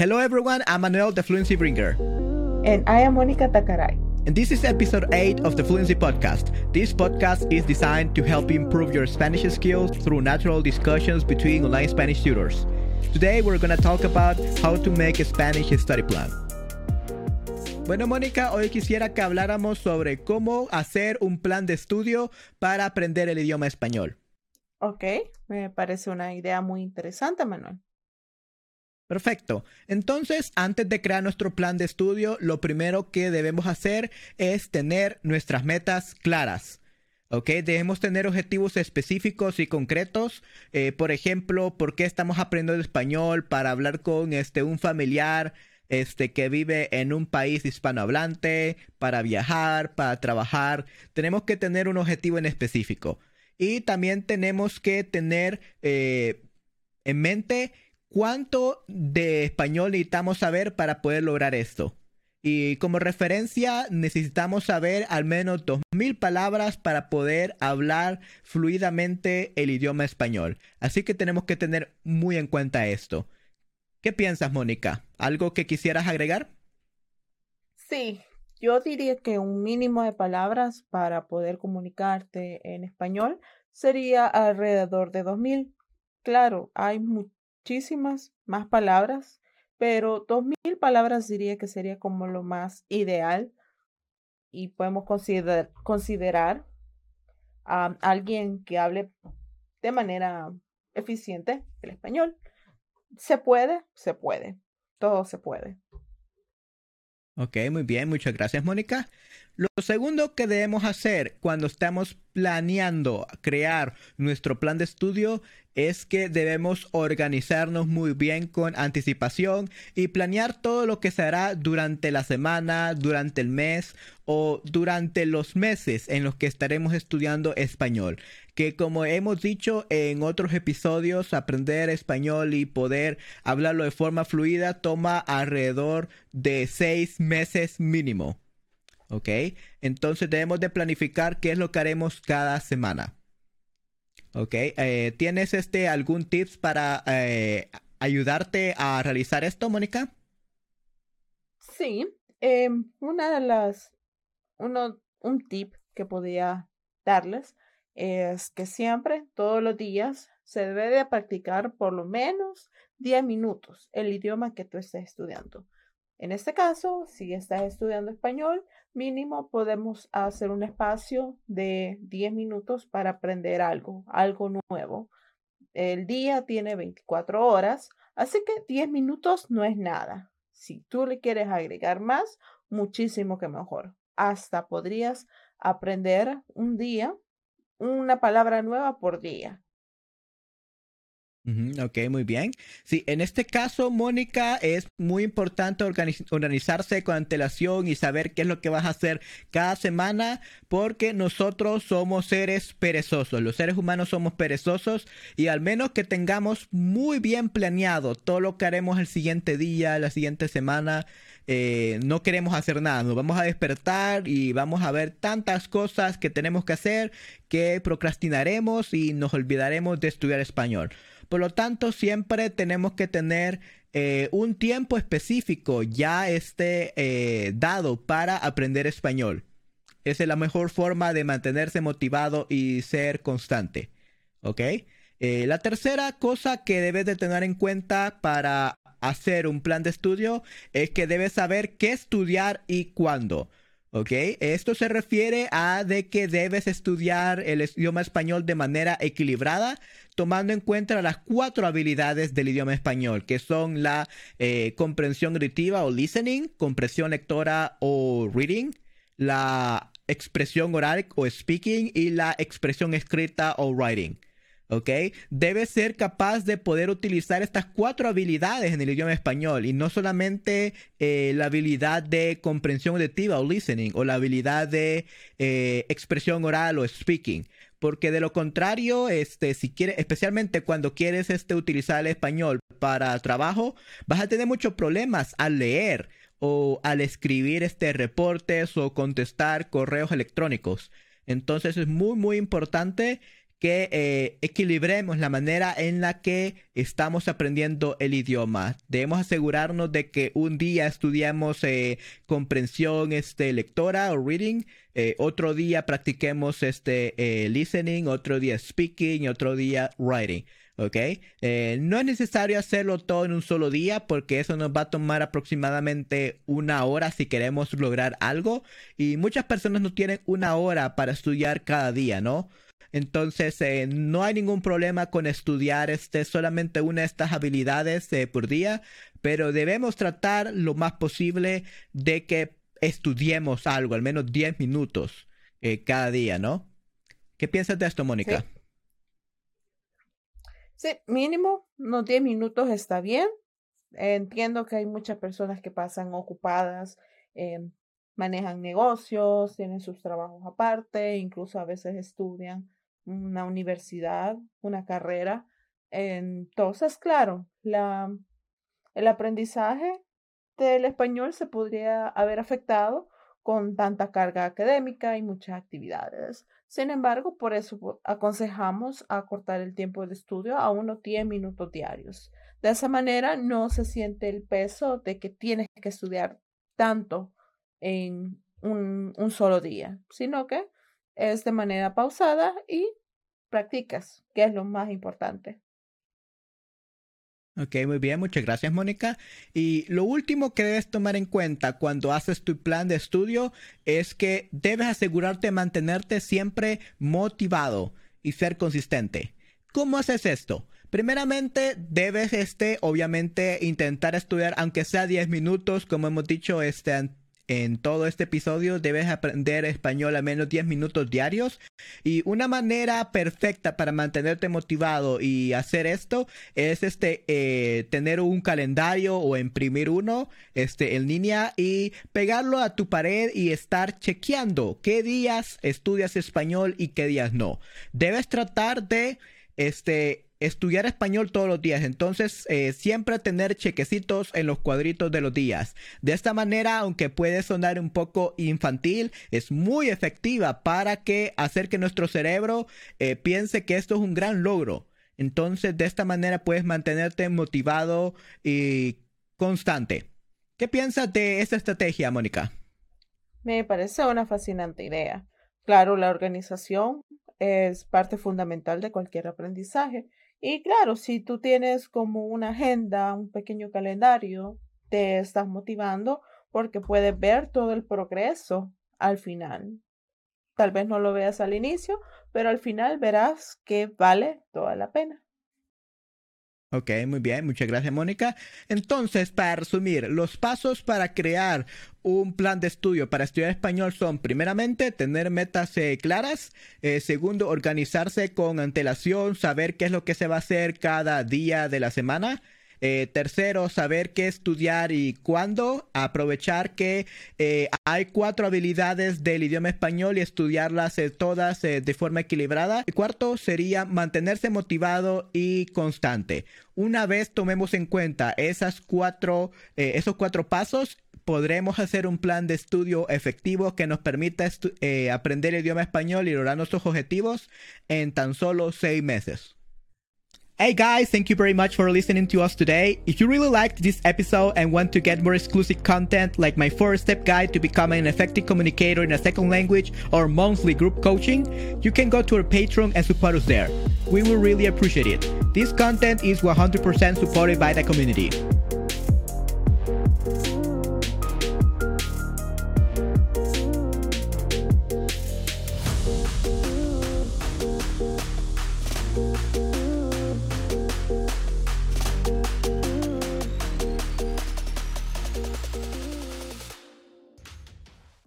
Hello everyone, I'm Manuel the Fluency Bringer. And I am Monica Takaray. And this is episode 8 of the Fluency Podcast. This podcast is designed to help improve your Spanish skills through natural discussions between online Spanish tutors. Today we're going to talk about how to make a Spanish study plan. Bueno, Mónica, hoy quisiera que habláramos sobre cómo hacer un plan de estudio para aprender el idioma español. Ok, me parece una idea muy interesante, Manuel. Perfecto. Entonces, antes de crear nuestro plan de estudio, lo primero que debemos hacer es tener nuestras metas claras. ¿Ok? Debemos tener objetivos específicos y concretos. Eh, por ejemplo, ¿por qué estamos aprendiendo español? Para hablar con este, un familiar este, que vive en un país hispanohablante, para viajar, para trabajar. Tenemos que tener un objetivo en específico. Y también tenemos que tener eh, en mente ¿Cuánto de español necesitamos saber para poder lograr esto? Y como referencia, necesitamos saber al menos 2.000 palabras para poder hablar fluidamente el idioma español. Así que tenemos que tener muy en cuenta esto. ¿Qué piensas, Mónica? ¿Algo que quisieras agregar? Sí, yo diría que un mínimo de palabras para poder comunicarte en español sería alrededor de 2.000. Claro, hay muchísimas más palabras, pero dos mil palabras diría que sería como lo más ideal y podemos considerar a alguien que hable de manera eficiente el español. ¿Se puede? Se puede. Todo se puede. Ok, muy bien, muchas gracias Mónica. Lo segundo que debemos hacer cuando estamos planeando crear nuestro plan de estudio es que debemos organizarnos muy bien con anticipación y planear todo lo que se hará durante la semana, durante el mes o durante los meses en los que estaremos estudiando español. Que como hemos dicho en otros episodios, aprender español y poder hablarlo de forma fluida toma alrededor de seis meses mínimo. ¿Ok? Entonces debemos de planificar qué es lo que haremos cada semana. Ok, eh, ¿tienes este algún tips para eh, ayudarte a realizar esto, Mónica? Sí, em, una de las, uno, un tip que podría darles es que siempre, todos los días, se debe de practicar por lo menos 10 minutos el idioma que tú estés estudiando. En este caso, si estás estudiando español, mínimo podemos hacer un espacio de 10 minutos para aprender algo, algo nuevo. El día tiene 24 horas, así que 10 minutos no es nada. Si tú le quieres agregar más, muchísimo que mejor. Hasta podrías aprender un día una palabra nueva por día. Ok, muy bien. Sí, en este caso, Mónica, es muy importante organizarse con antelación y saber qué es lo que vas a hacer cada semana, porque nosotros somos seres perezosos. Los seres humanos somos perezosos y al menos que tengamos muy bien planeado todo lo que haremos el siguiente día, la siguiente semana, eh, no queremos hacer nada. Nos vamos a despertar y vamos a ver tantas cosas que tenemos que hacer que procrastinaremos y nos olvidaremos de estudiar español. Por lo tanto, siempre tenemos que tener eh, un tiempo específico ya esté eh, dado para aprender español. Esa es la mejor forma de mantenerse motivado y ser constante. ¿Ok? Eh, la tercera cosa que debes de tener en cuenta para hacer un plan de estudio es que debes saber qué estudiar y cuándo. ¿Ok? Esto se refiere a de que debes estudiar el idioma español de manera equilibrada, tomando en cuenta las cuatro habilidades del idioma español, que son la eh, comprensión auditiva o listening, comprensión lectora o reading, la expresión oral o speaking y la expresión escrita o writing. ¿Ok? Debe ser capaz de poder utilizar estas cuatro habilidades en el idioma español y no solamente eh, la habilidad de comprensión auditiva o listening o la habilidad de eh, expresión oral o speaking. Porque de lo contrario, este, si quieres, especialmente cuando quieres este, utilizar el español para trabajo, vas a tener muchos problemas al leer o al escribir este, reportes o contestar correos electrónicos. Entonces es muy, muy importante que eh, equilibremos la manera en la que estamos aprendiendo el idioma. Debemos asegurarnos de que un día estudiemos eh, comprensión este, lectora o reading, eh, otro día practiquemos este, listening, otro día speaking otro día writing. ¿ok? no es necesario hacerlo todo en un solo día porque eso nos va a tomar aproximadamente una hora si queremos lograr algo y muchas personas no tienen una hora para estudiar cada día, ¿no? Entonces, eh, no hay ningún problema con estudiar este, solamente una de estas habilidades eh, por día, pero debemos tratar lo más posible de que estudiemos algo, al menos 10 minutos eh, cada día, ¿no? ¿Qué piensas de esto, Mónica? Sí. mínimo, unos 10 minutos está bien. Entiendo que hay muchas personas que pasan ocupadas, manejan negocios, tienen sus trabajos aparte, incluso a veces estudian una universidad, una carrera. Entonces, claro, la, el aprendizaje del español se podría haber afectado con tanta carga académica y muchas actividades. Sin embargo, por eso aconsejamos acortar el tiempo de estudio a unos 10 minutos diarios. De esa manera no se siente el peso de que tienes que estudiar tanto en un, un solo día, sino que es de manera pausada y practicas, que es lo más importante. Ok, muy bien, muchas gracias Mónica. Y lo último que debes tomar en cuenta cuando haces tu plan de estudio es que debes asegurarte de mantenerte siempre motivado y ser consistente. ¿Cómo haces esto? Primeramente, debes, este, obviamente, intentar estudiar, aunque sea 10 minutos, como hemos dicho este, en todo este episodio debes aprender español a menos 10 minutos diarios. Y una manera perfecta para mantenerte motivado y hacer esto es este eh, tener un calendario o imprimir uno este, en línea y pegarlo a tu pared y estar chequeando qué días estudias español y qué días no. Debes tratar de este estudiar español todos los días. Entonces, eh, siempre tener chequecitos en los cuadritos de los días. De esta manera, aunque puede sonar un poco infantil, es muy efectiva para que hacer que nuestro cerebro eh, piense que esto es un gran logro. Entonces, de esta manera puedes mantenerte motivado y constante. ¿Qué piensas de esta estrategia, Mónica? Me parece una fascinante idea. Claro, la organización es parte fundamental de cualquier aprendizaje y claro, si tú tienes como una agenda, un pequeño calendario, te estás motivando porque puedes ver todo el progreso al final. Tal vez no lo veas al inicio, pero al final verás que vale toda la pena. Ok, muy bien, muchas gracias Mónica. Entonces, para resumir, los pasos para crear un plan de estudio para estudiar español son, primeramente, tener metas eh, claras. Eh, segundo, organizarse con antelación, saber qué es lo que se va a hacer cada día de la semana. Eh, tercero, saber qué estudiar y cuándo. Aprovechar que eh, hay cuatro habilidades del idioma español y estudiarlas eh, todas de forma equilibrada. Y cuarto sería mantenerse motivado y constante. Una vez tomemos en cuenta esas cuatro, esos cuatro pasos, podremos hacer un plan de estudio efectivo que nos permita aprender el idioma español y lograr nuestros objetivos en tan solo seis meses. Hey guys, thank you very much for listening to us today. If you really liked this episode and want to get more exclusive content like my four step guide to becoming an effective communicator in a second language or monthly group coaching, you can go to our Patreon and support us there. We will really appreciate it. This content is 100% supported by the community.